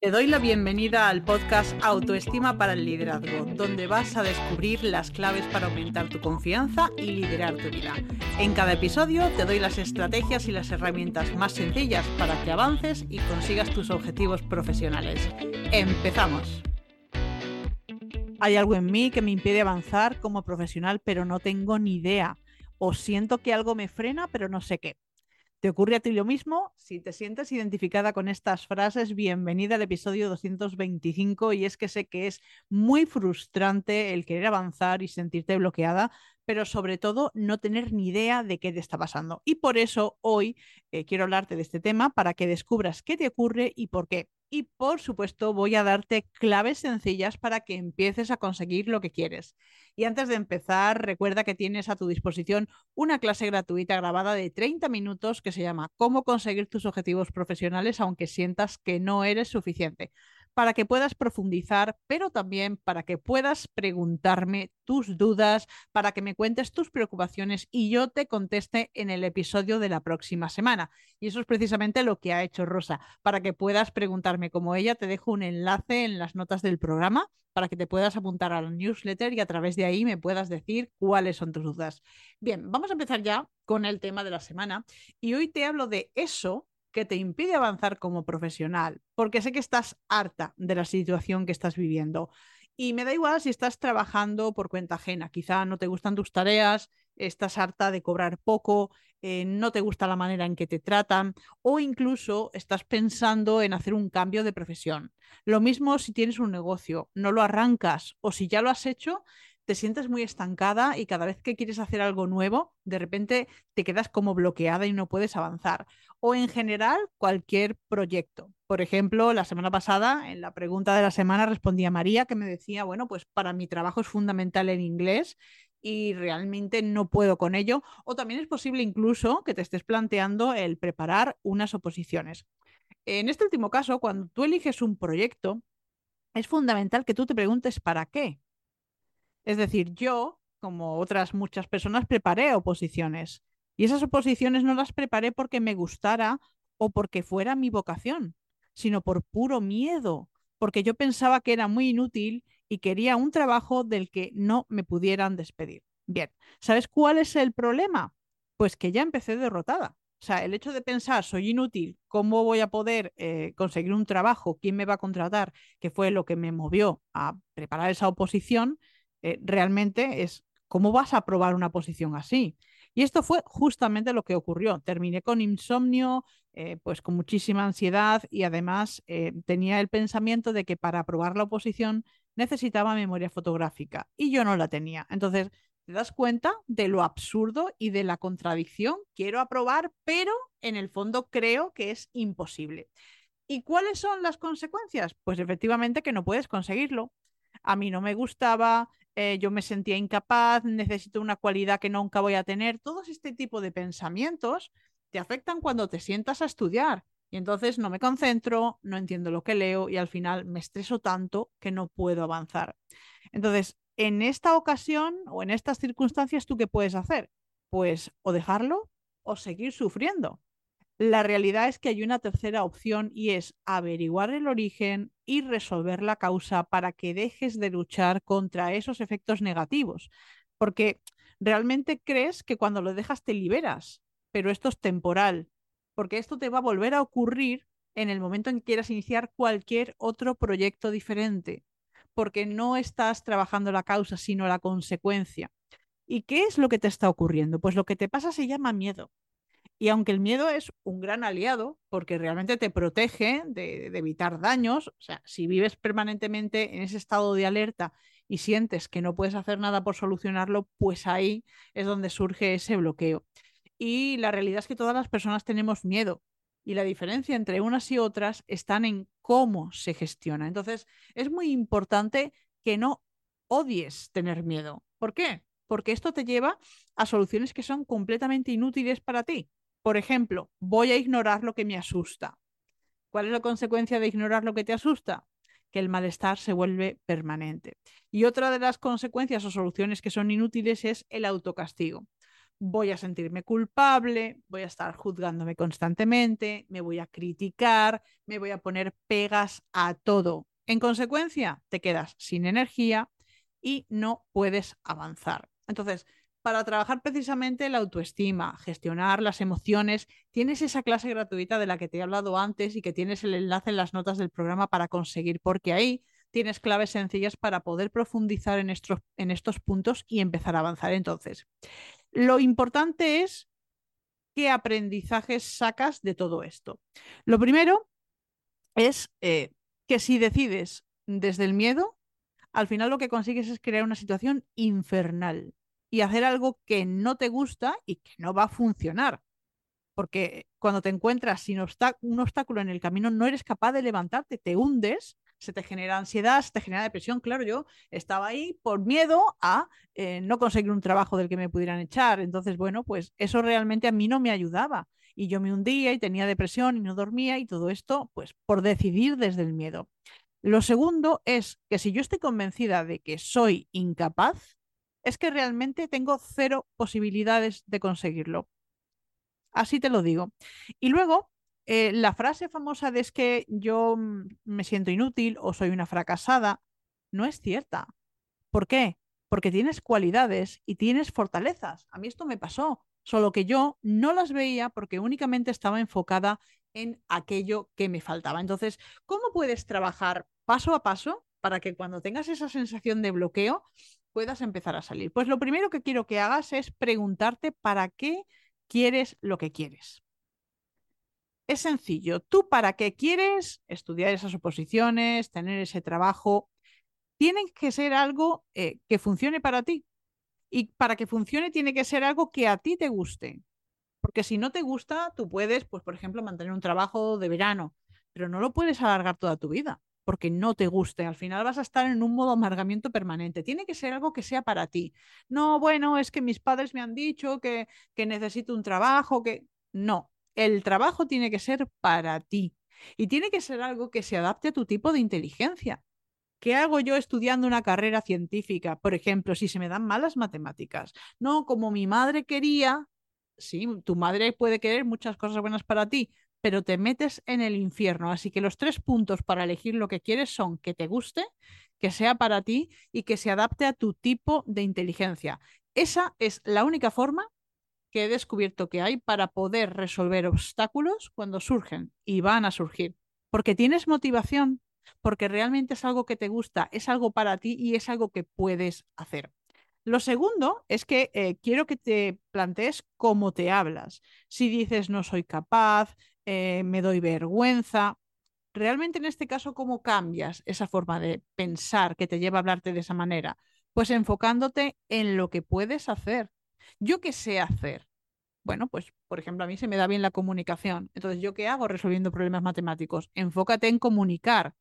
Te doy la bienvenida al podcast Autoestima para el Liderazgo, donde vas a descubrir las claves para aumentar tu confianza y liderar tu vida. En cada episodio te doy las estrategias y las herramientas más sencillas para que avances y consigas tus objetivos profesionales. ¡Empezamos! Hay algo en mí que me impide avanzar como profesional, pero no tengo ni idea. O siento que algo me frena, pero no sé qué. ¿Te ocurre a ti lo mismo? Si te sientes identificada con estas frases, bienvenida al episodio 225 y es que sé que es muy frustrante el querer avanzar y sentirte bloqueada, pero sobre todo no tener ni idea de qué te está pasando. Y por eso hoy eh, quiero hablarte de este tema para que descubras qué te ocurre y por qué. Y por supuesto voy a darte claves sencillas para que empieces a conseguir lo que quieres. Y antes de empezar, recuerda que tienes a tu disposición una clase gratuita grabada de 30 minutos que se llama Cómo conseguir tus objetivos profesionales aunque sientas que no eres suficiente para que puedas profundizar, pero también para que puedas preguntarme tus dudas, para que me cuentes tus preocupaciones y yo te conteste en el episodio de la próxima semana. Y eso es precisamente lo que ha hecho Rosa. Para que puedas preguntarme como ella, te dejo un enlace en las notas del programa para que te puedas apuntar al newsletter y a través de ahí me puedas decir cuáles son tus dudas. Bien, vamos a empezar ya con el tema de la semana y hoy te hablo de eso que te impide avanzar como profesional, porque sé que estás harta de la situación que estás viviendo. Y me da igual si estás trabajando por cuenta ajena, quizá no te gustan tus tareas, estás harta de cobrar poco, eh, no te gusta la manera en que te tratan o incluso estás pensando en hacer un cambio de profesión. Lo mismo si tienes un negocio, no lo arrancas o si ya lo has hecho, te sientes muy estancada y cada vez que quieres hacer algo nuevo, de repente te quedas como bloqueada y no puedes avanzar. O en general, cualquier proyecto. Por ejemplo, la semana pasada, en la pregunta de la semana, respondía María que me decía, bueno, pues para mi trabajo es fundamental el inglés y realmente no puedo con ello. O también es posible incluso que te estés planteando el preparar unas oposiciones. En este último caso, cuando tú eliges un proyecto, es fundamental que tú te preguntes para qué. Es decir, yo, como otras muchas personas, preparé oposiciones. Y esas oposiciones no las preparé porque me gustara o porque fuera mi vocación, sino por puro miedo, porque yo pensaba que era muy inútil y quería un trabajo del que no me pudieran despedir. Bien, ¿sabes cuál es el problema? Pues que ya empecé derrotada. O sea, el hecho de pensar, soy inútil, ¿cómo voy a poder eh, conseguir un trabajo? ¿Quién me va a contratar? Que fue lo que me movió a preparar esa oposición, eh, realmente es cómo vas a probar una posición así. Y esto fue justamente lo que ocurrió. Terminé con insomnio, eh, pues con muchísima ansiedad y además eh, tenía el pensamiento de que para aprobar la oposición necesitaba memoria fotográfica y yo no la tenía. Entonces, te das cuenta de lo absurdo y de la contradicción. Quiero aprobar, pero en el fondo creo que es imposible. ¿Y cuáles son las consecuencias? Pues efectivamente que no puedes conseguirlo. A mí no me gustaba, eh, yo me sentía incapaz, necesito una cualidad que nunca voy a tener. Todos este tipo de pensamientos te afectan cuando te sientas a estudiar. Y entonces no me concentro, no entiendo lo que leo y al final me estreso tanto que no puedo avanzar. Entonces, en esta ocasión o en estas circunstancias, ¿tú qué puedes hacer? Pues o dejarlo o seguir sufriendo. La realidad es que hay una tercera opción y es averiguar el origen y resolver la causa para que dejes de luchar contra esos efectos negativos. Porque realmente crees que cuando lo dejas te liberas, pero esto es temporal, porque esto te va a volver a ocurrir en el momento en que quieras iniciar cualquier otro proyecto diferente, porque no estás trabajando la causa, sino la consecuencia. ¿Y qué es lo que te está ocurriendo? Pues lo que te pasa se llama miedo. Y aunque el miedo es un gran aliado, porque realmente te protege de, evitar daños, o sea, si vives permanentemente en ese estado de alerta y sientes que no puedes hacer nada por solucionarlo, pues ahí es donde surge ese bloqueo. Y la realidad es que todas las personas tenemos miedo. Y la diferencia entre unas y otras están en cómo se gestiona. Entonces, es muy importante que no odies tener miedo. ¿Por qué? Porque esto te lleva a soluciones que son completamente inútiles para ti. Por ejemplo, voy a ignorar lo que me asusta. ¿Cuál es la consecuencia de ignorar lo que te asusta? Que el malestar se vuelve permanente. Y otra de las consecuencias o soluciones que son inútiles es el autocastigo. voy a sentirme culpable, voy a estar juzgándome constantemente, me voy a criticar, me voy a poner pegas a todo. En consecuencia, te quedas sin energía y no puedes avanzar. Entonces, para trabajar precisamente la autoestima, gestionar las emociones, tienes esa clase gratuita de la que te he hablado antes y que tienes el enlace en las notas del programa para conseguir, porque ahí tienes claves sencillas para poder profundizar en estos, en estos puntos y empezar a avanzar. Entonces, lo importante es qué aprendizajes sacas de todo esto. Lo primero es eh, que si decides desde el miedo, al final lo que consigues es crear una situación infernal y hacer algo que no te gusta y que no va a funcionar. Porque cuando te encuentras sin un obstáculo en el camino, no eres capaz de levantarte, te hundes se te genera ansiedad, se te genera depresión. Claro, yo estaba ahí por miedo a eh, no conseguir un trabajo del que me pudieran echar. Entonces, bueno, pues eso realmente a mí no me ayudaba. Y yo me hundía y tenía depresión y no dormía y todo esto, pues por decidir desde el miedo. Lo segundo es que si yo estoy convencida de que soy incapaz, es que realmente tengo cero posibilidades de conseguirlo. Así te lo digo. Y luego, eh, la frase famosa de es que yo mm, me siento inútil o soy una fracasada no es cierta. ¿Por qué? Porque tienes cualidades y tienes fortalezas. A mí esto me pasó, solo que yo no las veía porque únicamente estaba enfocada en aquello que me faltaba. Entonces, ¿cómo puedes trabajar paso a paso para que cuando tengas esa sensación de bloqueo puedas empezar a salir? Pues lo primero que quiero que hagas es preguntarte para qué quieres lo que quieres. Es sencillo. ¿Tú para qué quieres estudiar esas oposiciones, tener ese trabajo? Tiene que ser algo eh, que funcione para ti. Y para que funcione tiene que ser algo que a ti te guste. Porque si no te gusta, tú puedes, pues, por ejemplo, mantener un trabajo de verano, pero no lo puedes alargar toda tu vida porque no te guste. Al final vas a estar en un modo amargamiento permanente. Tiene que ser algo que sea para ti. No, bueno, es que mis padres me han dicho que, que necesito un trabajo, que no el trabajo tiene que ser para ti y tiene que ser algo que se adapte a tu tipo de inteligencia. ¿Qué hago yo estudiando una carrera científica? Por ejemplo, si se me dan malas matemáticas. No, como mi madre quería, sí, tu madre puede querer muchas cosas buenas para ti, pero te metes en el infierno. Así que los tres puntos para elegir lo que quieres son que te guste, que sea para ti y que se adapte a tu tipo de inteligencia. Esa es la única forma que he descubierto que hay para poder resolver obstáculos cuando surgen y van a surgir. Porque tienes motivación, porque realmente es algo que te gusta, es algo para ti y es algo que puedes hacer. Lo segundo es que eh, quiero que te plantees cómo te hablas. Si dices no soy capaz, eh, me doy vergüenza, realmente en este caso, ¿cómo cambias esa forma de pensar que te lleva a hablarte de esa manera? Pues enfocándote en lo que puedes hacer, ¿Yo qué sé hacer? Bueno, pues, por ejemplo, a mí se me da bien la comunicación. Entonces, ¿yo qué hago resolviendo problemas matemáticos? Enfócate en comunicar.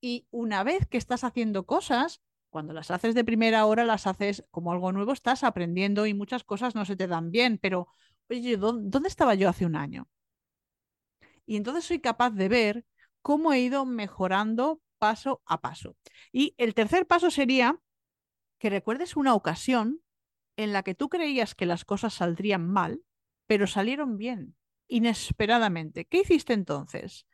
Y una vez que estás haciendo cosas, cuando las haces de primera hora, las haces como algo nuevo, estás aprendiendo y muchas cosas no se te dan bien, pero, oye, ¿dónde estaba yo hace un año? Y entonces soy capaz de ver cómo he ido mejorando paso a paso. Y el tercer paso sería que recuerdes una ocasión en la que tú creías que las cosas saldrían mal, pero salieron bien, inesperadamente. ¿Qué hiciste entonces?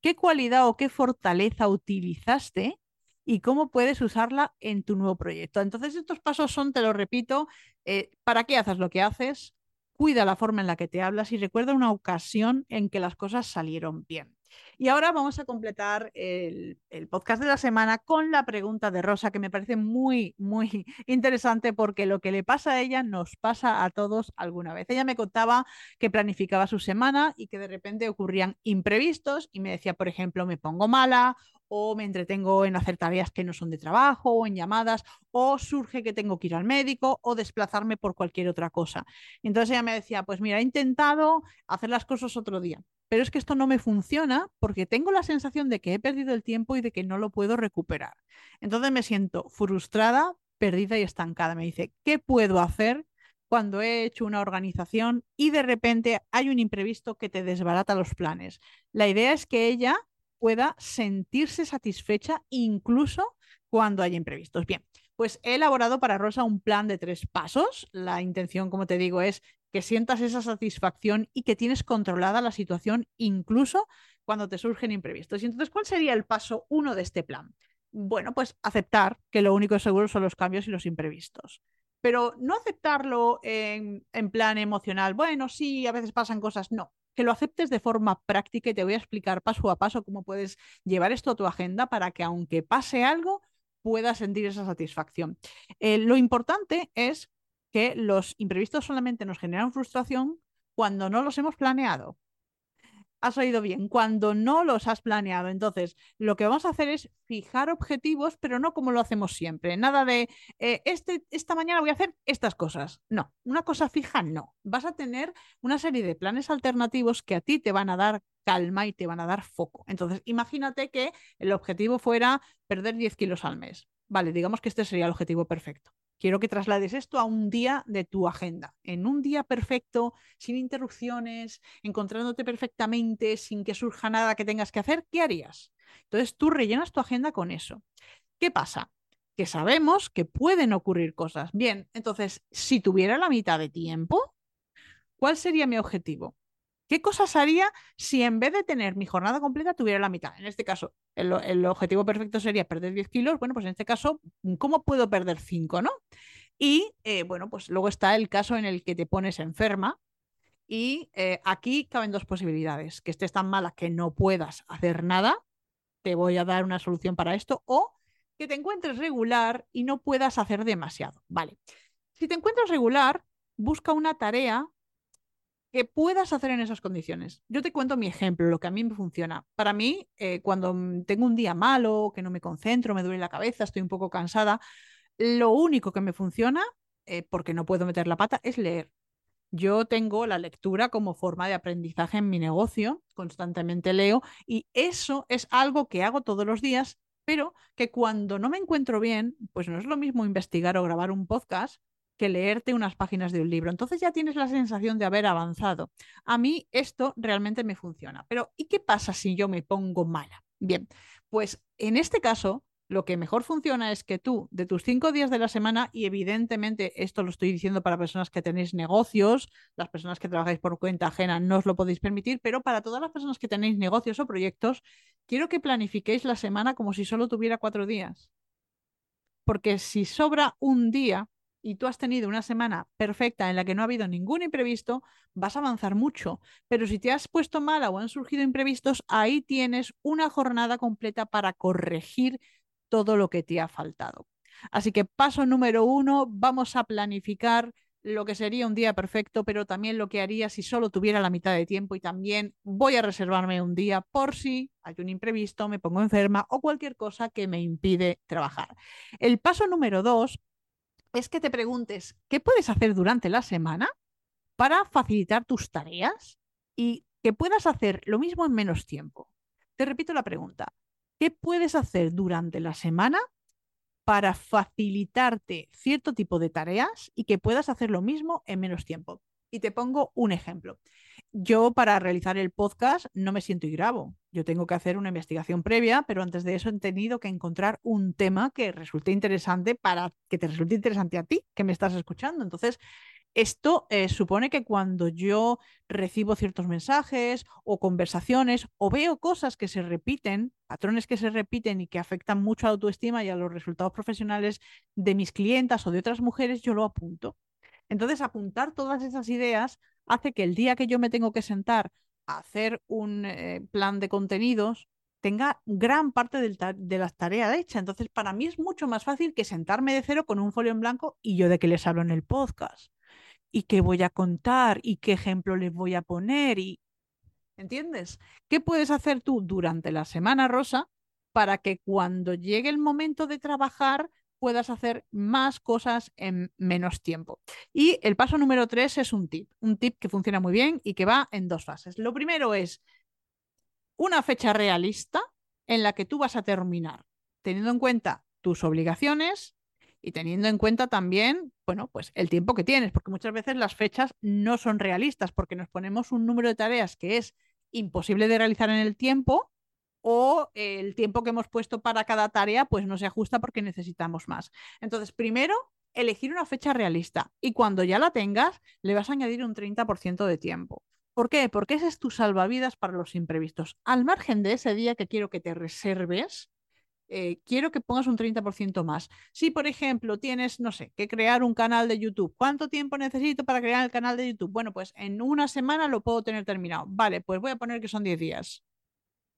¿Qué cualidad o qué fortaleza utilizaste y cómo puedes usarla en tu nuevo proyecto? Entonces, estos pasos son, te lo repito, eh, ¿para qué haces lo que haces? Cuida la forma en la que te hablas y recuerda una ocasión en que las cosas salieron bien. Y ahora vamos a completar el, podcast de la semana con la pregunta de Rosa, que me parece muy, muy interesante porque lo que le pasa a ella nos pasa a todos alguna vez. Ella me contaba que planificaba su semana y que de repente ocurrían imprevistos y me decía, por ejemplo, me pongo mala o me entretengo en hacer tareas que no son de trabajo o en llamadas o surge que tengo que ir al médico o desplazarme por cualquier otra cosa. Entonces ella me decía, pues mira, he intentado hacer las cosas otro día, pero es que esto no me funciona porque tengo la sensación de que he perdido el tiempo y de que no lo puedo recuperar. Entonces me siento frustrada, perdida y estancada. Me dice, ¿qué puedo hacer cuando he hecho una organización y de repente hay un imprevisto que te desbarata los planes? La idea es que ella pueda sentirse satisfecha incluso cuando hay imprevistos. Bien, pues he elaborado para Rosa un plan de tres pasos. La intención, como te digo, es que sientas esa satisfacción y que tienes controlada la situación incluso cuando te surgen imprevistos. Y entonces, ¿cuál sería el paso uno de este plan? Bueno, pues aceptar que lo único seguro son los cambios y los imprevistos. Pero no aceptarlo en, en plan emocional, bueno, sí, a veces pasan cosas, no, que lo aceptes de forma práctica y te voy a explicar paso a paso cómo puedes llevar esto a tu agenda para que aunque pase algo, puedas sentir esa satisfacción. Eh, lo importante es que los imprevistos solamente nos generan frustración cuando no los hemos planeado has oído bien, cuando no los has planeado. Entonces, lo que vamos a hacer es fijar objetivos, pero no como lo hacemos siempre. Nada de, eh, este, esta mañana voy a hacer estas cosas. No, una cosa fija no. Vas a tener una serie de planes alternativos que a ti te van a dar calma y te van a dar foco. Entonces, imagínate que el objetivo fuera perder 10 kilos al mes. Vale, digamos que este sería el objetivo perfecto. Quiero que traslades esto a un día de tu agenda, en un día perfecto, sin interrupciones, encontrándote perfectamente, sin que surja nada que tengas que hacer, ¿qué harías? Entonces tú rellenas tu agenda con eso. ¿Qué pasa? Que sabemos que pueden ocurrir cosas. Bien, entonces, si tuviera la mitad de tiempo, ¿cuál sería mi objetivo? ¿Qué cosas haría si en vez de tener mi jornada completa tuviera la mitad? En este caso, el, objetivo perfecto sería perder 10 kilos. Bueno, pues en este caso, ¿cómo puedo perder 5, no? Y eh, bueno, pues luego está el caso en el que te pones enferma. Y eh, aquí caben dos posibilidades: que estés tan mala que no puedas hacer nada, te voy a dar una solución para esto, o que te encuentres regular y no puedas hacer demasiado. Vale. Si te encuentras regular, busca una tarea que puedas hacer en esas condiciones. Yo te cuento mi ejemplo, lo que a mí me funciona. Para mí, eh, cuando tengo un día malo, que no me concentro, me duele la cabeza, estoy un poco cansada, lo único que me funciona, eh, porque no puedo meter la pata, es leer. Yo tengo la lectura como forma de aprendizaje en mi negocio, constantemente leo y eso es algo que hago todos los días, pero que cuando no me encuentro bien, pues no es lo mismo investigar o grabar un podcast que leerte unas páginas de un libro. Entonces ya tienes la sensación de haber avanzado. A mí esto realmente me funciona. Pero ¿y qué pasa si yo me pongo mala? Bien, pues en este caso lo que mejor funciona es que tú, de tus cinco días de la semana, y evidentemente esto lo estoy diciendo para personas que tenéis negocios, las personas que trabajáis por cuenta ajena no os lo podéis permitir, pero para todas las personas que tenéis negocios o proyectos, quiero que planifiquéis la semana como si solo tuviera cuatro días. Porque si sobra un día, y tú has tenido una semana perfecta en la que no ha habido ningún imprevisto, vas a avanzar mucho. Pero si te has puesto mala o han surgido imprevistos, ahí tienes una jornada completa para corregir todo lo que te ha faltado. Así que paso número uno, vamos a planificar lo que sería un día perfecto, pero también lo que haría si solo tuviera la mitad de tiempo y también voy a reservarme un día por si hay un imprevisto, me pongo enferma o cualquier cosa que me impide trabajar. El paso número dos es que te preguntes qué puedes hacer durante la semana para facilitar tus tareas y que puedas hacer lo mismo en menos tiempo. Te repito la pregunta, ¿qué puedes hacer durante la semana para facilitarte cierto tipo de tareas y que puedas hacer lo mismo en menos tiempo? Y te pongo un ejemplo yo para realizar el podcast no me siento y grabo. Yo tengo que hacer una investigación previa, pero antes de eso he tenido que encontrar un tema que resulte interesante para que te resulte interesante a ti, que me estás escuchando. Entonces, esto eh, supone que cuando yo recibo ciertos mensajes o conversaciones o veo cosas que se repiten, patrones que se repiten y que afectan mucho a la autoestima y a los resultados profesionales de mis clientas o de otras mujeres, yo lo apunto. Entonces, apuntar todas esas ideas hace que el día que yo me tengo que sentar a hacer un eh, plan de contenidos tenga gran parte de las tareas hechas. Entonces, para mí es mucho más fácil que sentarme de cero con un folio en blanco y yo de qué les hablo en el podcast. Y qué voy a contar y qué ejemplo les voy a poner. y ¿Entiendes? ¿Qué puedes hacer tú durante la semana rosa para que cuando llegue el momento de trabajar puedas hacer más cosas en menos tiempo. Y el paso número tres es un tip, un tip que funciona muy bien y que va en dos fases. Lo primero es una fecha realista en la que tú vas a terminar, teniendo en cuenta tus obligaciones y teniendo en cuenta también, bueno, pues el tiempo que tienes, porque muchas veces las fechas no son realistas porque nos ponemos un número de tareas que es imposible de realizar en el tiempo o el tiempo que hemos puesto para cada tarea pues no se ajusta porque necesitamos más. Entonces, primero, elegir una fecha realista y cuando ya la tengas, le vas a añadir un 30% de tiempo. ¿Por qué? Porque ese es tu salvavidas para los imprevistos. Al margen de ese día que quiero que te reserves, eh, quiero que pongas un 30% más. Si, por ejemplo, tienes, no sé, que crear un canal de YouTube, ¿cuánto tiempo necesito para crear el canal de YouTube? Bueno, pues en una semana lo puedo tener terminado. Vale, pues voy a poner que son 10 días.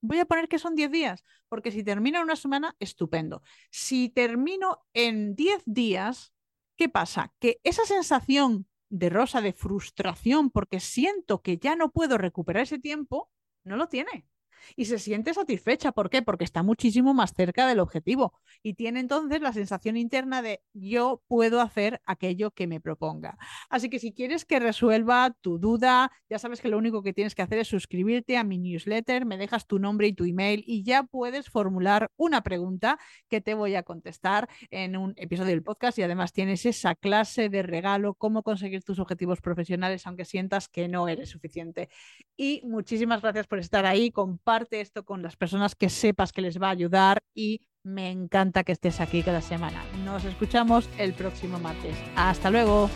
Voy a poner que son 10 días, porque si termino en una semana, estupendo. Si termino en 10 días, ¿qué pasa? Que esa sensación de rosa, de frustración, porque siento que ya no puedo recuperar ese tiempo, no lo tiene y se siente satisfecha. ¿Por qué? Porque está muchísimo más cerca del objetivo y tiene entonces la sensación interna de yo puedo hacer aquello que me proponga. Así que si quieres que resuelva tu duda, ya sabes que lo único que tienes que hacer es suscribirte a mi newsletter, me dejas tu nombre y tu email y ya puedes formular una pregunta que te voy a contestar en un episodio del podcast y además tienes esa clase de regalo, cómo conseguir tus objetivos profesionales aunque sientas que no eres suficiente. Y muchísimas gracias por estar ahí. Comparte esto con las personas que sepas que les va a ayudar y me encanta que estés aquí cada semana. Nos escuchamos el próximo martes. Hasta luego.